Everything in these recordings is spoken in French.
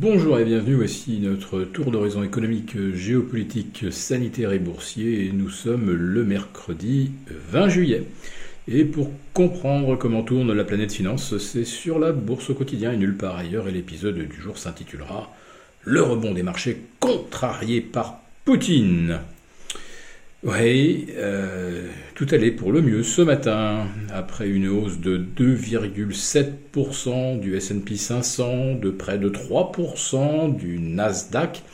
Bonjour et bienvenue, voici notre tour d'horizon économique, géopolitique, sanitaire et boursier nous sommes le mercredi 20 juillet. Et pour comprendre comment tourne la planète finance, c'est sur la bourse au quotidien et nulle part ailleurs et l'épisode du jour s'intitulera Le rebond des marchés contrarié par Poutine. Oui, euh, tout allait pour le mieux ce matin, après une hausse de 2,7% du SP 500, de près de 3% du Nasdaq,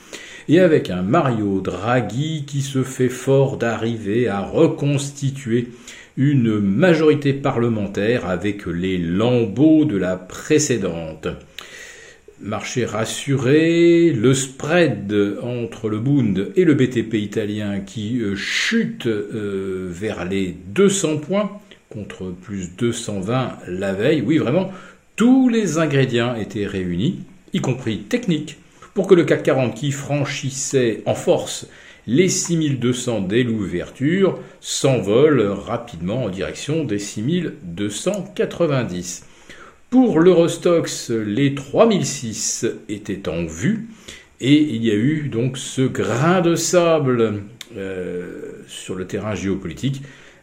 et avec un Mario Draghi qui se fait fort d'arriver à reconstituer une majorité parlementaire avec les lambeaux de la précédente. Marché rassuré, le spread entre le Bund et le BTP italien qui euh, chute euh, vers les 200 points contre plus 220 la veille. Oui, vraiment, tous les ingrédients étaient réunis, y compris techniques, pour que le CAC 40 qui franchissait en force les 6200 dès l'ouverture s'envole rapidement en direction des 6290. Pour l'Eurostox, les 3006 étaient en vue et il y a eu donc ce grain de sable euh, sur le terrain géopolitique.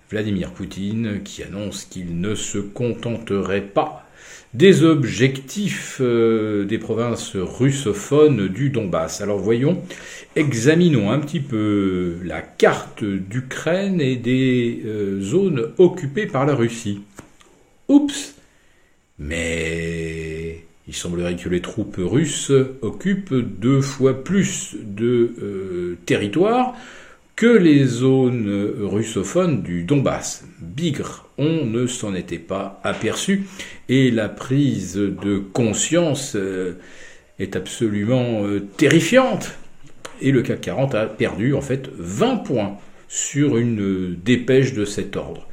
Vladimir Poutine qui annonce qu'il ne se contenterait pas des objectifs euh, des provinces russophones du Donbass. Alors voyons, examinons un petit peu la carte d'Ukraine et des euh, zones occupées par la Russie. Oups mais il semblerait que les troupes russes occupent deux fois plus de euh, territoire que les zones russophones du Donbass. Bigre, on ne s'en était pas aperçu et la prise de conscience euh, est absolument euh, terrifiante. Et le CAC 40 a perdu en fait 20 points sur une dépêche de cet ordre.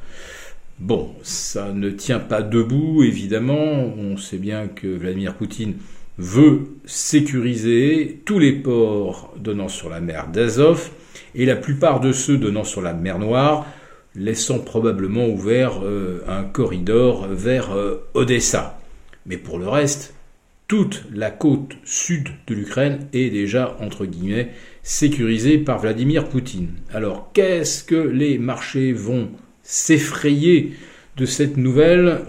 Bon, ça ne tient pas debout, évidemment. On sait bien que Vladimir Poutine veut sécuriser tous les ports donnant sur la mer d'Azov et la plupart de ceux donnant sur la mer Noire, laissant probablement ouvert euh, un corridor vers euh, Odessa. Mais pour le reste, toute la côte sud de l'Ukraine est déjà, entre guillemets, sécurisée par Vladimir Poutine. Alors, qu'est-ce que les marchés vont s'effrayer de cette nouvelle,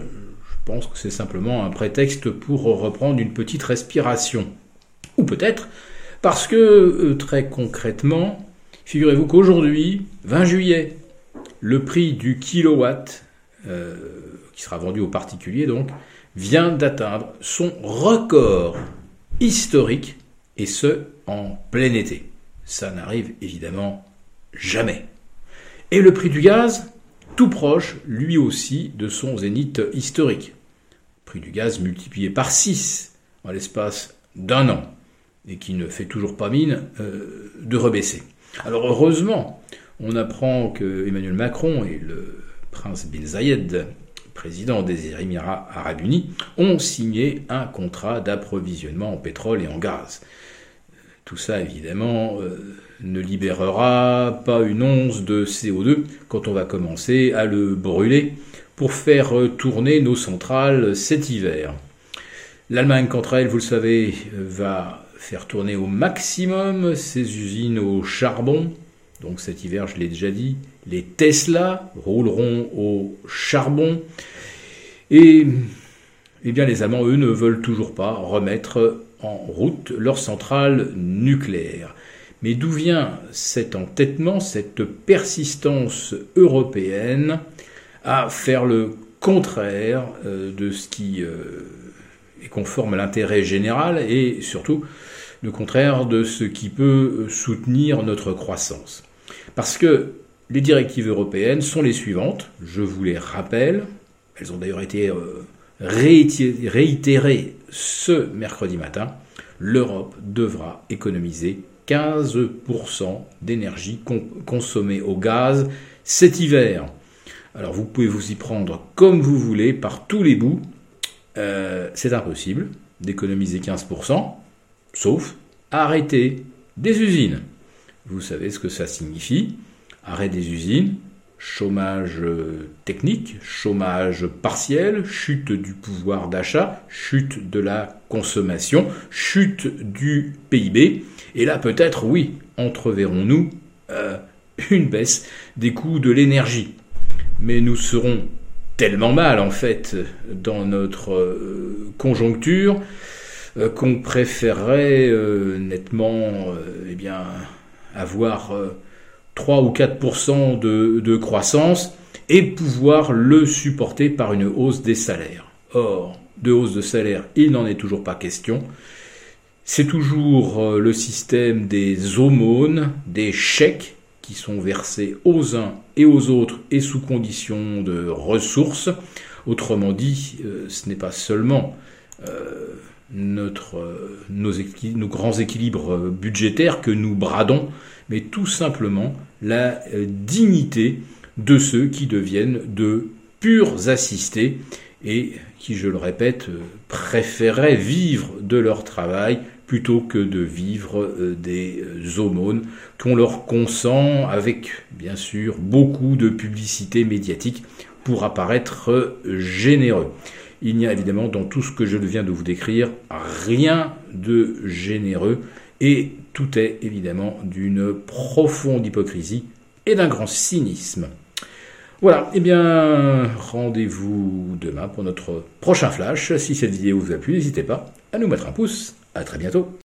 je pense que c'est simplement un prétexte pour reprendre une petite respiration. Ou peut-être parce que, euh, très concrètement, figurez-vous qu'aujourd'hui, 20 juillet, le prix du kilowatt, euh, qui sera vendu aux particuliers donc, vient d'atteindre son record historique, et ce, en plein été. Ça n'arrive évidemment jamais. Et le prix du gaz? Tout proche, lui aussi, de son zénith historique. Prix du gaz multiplié par 6 en l'espace d'un an, et qui ne fait toujours pas mine euh, de rebaisser. Alors heureusement, on apprend que Emmanuel Macron et le prince bin Zayed, président des Émirats arabes unis, ont signé un contrat d'approvisionnement en pétrole et en gaz. Tout ça, évidemment, euh, ne libérera pas une once de CO2 quand on va commencer à le brûler pour faire tourner nos centrales cet hiver. L'Allemagne, quant à elle, vous le savez, va faire tourner au maximum ses usines au charbon. Donc cet hiver, je l'ai déjà dit, les Tesla rouleront au charbon. Et eh bien, les Allemands, eux, ne veulent toujours pas remettre en route leur centrale nucléaire. Mais d'où vient cet entêtement, cette persistance européenne à faire le contraire euh, de ce qui euh, est conforme à l'intérêt général et surtout le contraire de ce qui peut soutenir notre croissance? Parce que les directives européennes sont les suivantes, je vous les rappelle, elles ont d'ailleurs été euh, réitérées ce mercredi matin, l'Europe devra économiser 15% d'énergie consommée au gaz cet hiver. Alors vous pouvez vous y prendre comme vous voulez par tous les bouts. Euh, c'est impossible d'économiser 15%, sauf arrêter des usines. Vous savez ce que ça signifie. Arrêt des usines, chômage technique, chômage partiel, chute du pouvoir d'achat, chute de la consommation, chute du PIB. Et là, peut-être, oui, entreverrons-nous euh, une baisse des coûts de l'énergie. Mais nous serons tellement mal, en fait, dans notre euh, conjoncture, euh, qu'on préférerait nettement eh bien, avoir 3 ou 4% de, croissance et pouvoir le supporter par une hausse des salaires. Or, de hausse de salaire, il n'en est toujours pas question. C'est toujours euh, le système des aumônes, des chèques qui sont versés aux uns et aux autres et sous condition de ressources. Autrement dit, euh, ce n'est pas seulement euh, nos, grands équilibres budgétaires que nous bradons, mais tout simplement la dignité de ceux qui deviennent de purs assistés et qui, je le répète, préféraient vivre de leur travail plutôt que de vivre euh, des euh, aumônes qu'on leur consent avec, bien sûr, beaucoup de publicité médiatique pour apparaître euh, généreux. Il n'y a évidemment dans tout ce que je viens de vous décrire rien de généreux et tout est évidemment d'une profonde hypocrisie et d'un grand cynisme. Voilà, eh bien, rendez-vous demain pour notre prochain flash. Si cette vidéo vous a plu, n'hésitez pas à nous mettre un pouce. À très bientôt.